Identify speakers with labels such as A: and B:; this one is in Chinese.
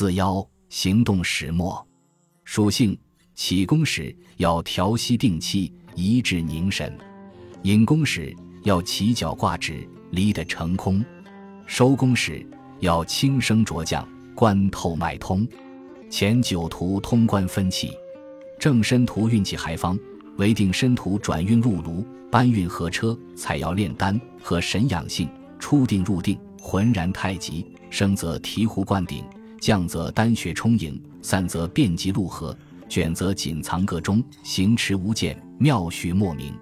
A: 四爻行动始末，属性起功时要调息定气，一致凝神；引功时要起脚挂直，离得成空；收功时要轻声着降，观透脉通。前九图通关分气，正身图运气还方，为定身图转运入炉，搬运合车，采药炼丹和神养性，出定入定，浑然太极，生则醍醐灌顶。降则丹穴充盈，散则遍及陆河，卷则锦藏各中，行持无间，妙趣莫名。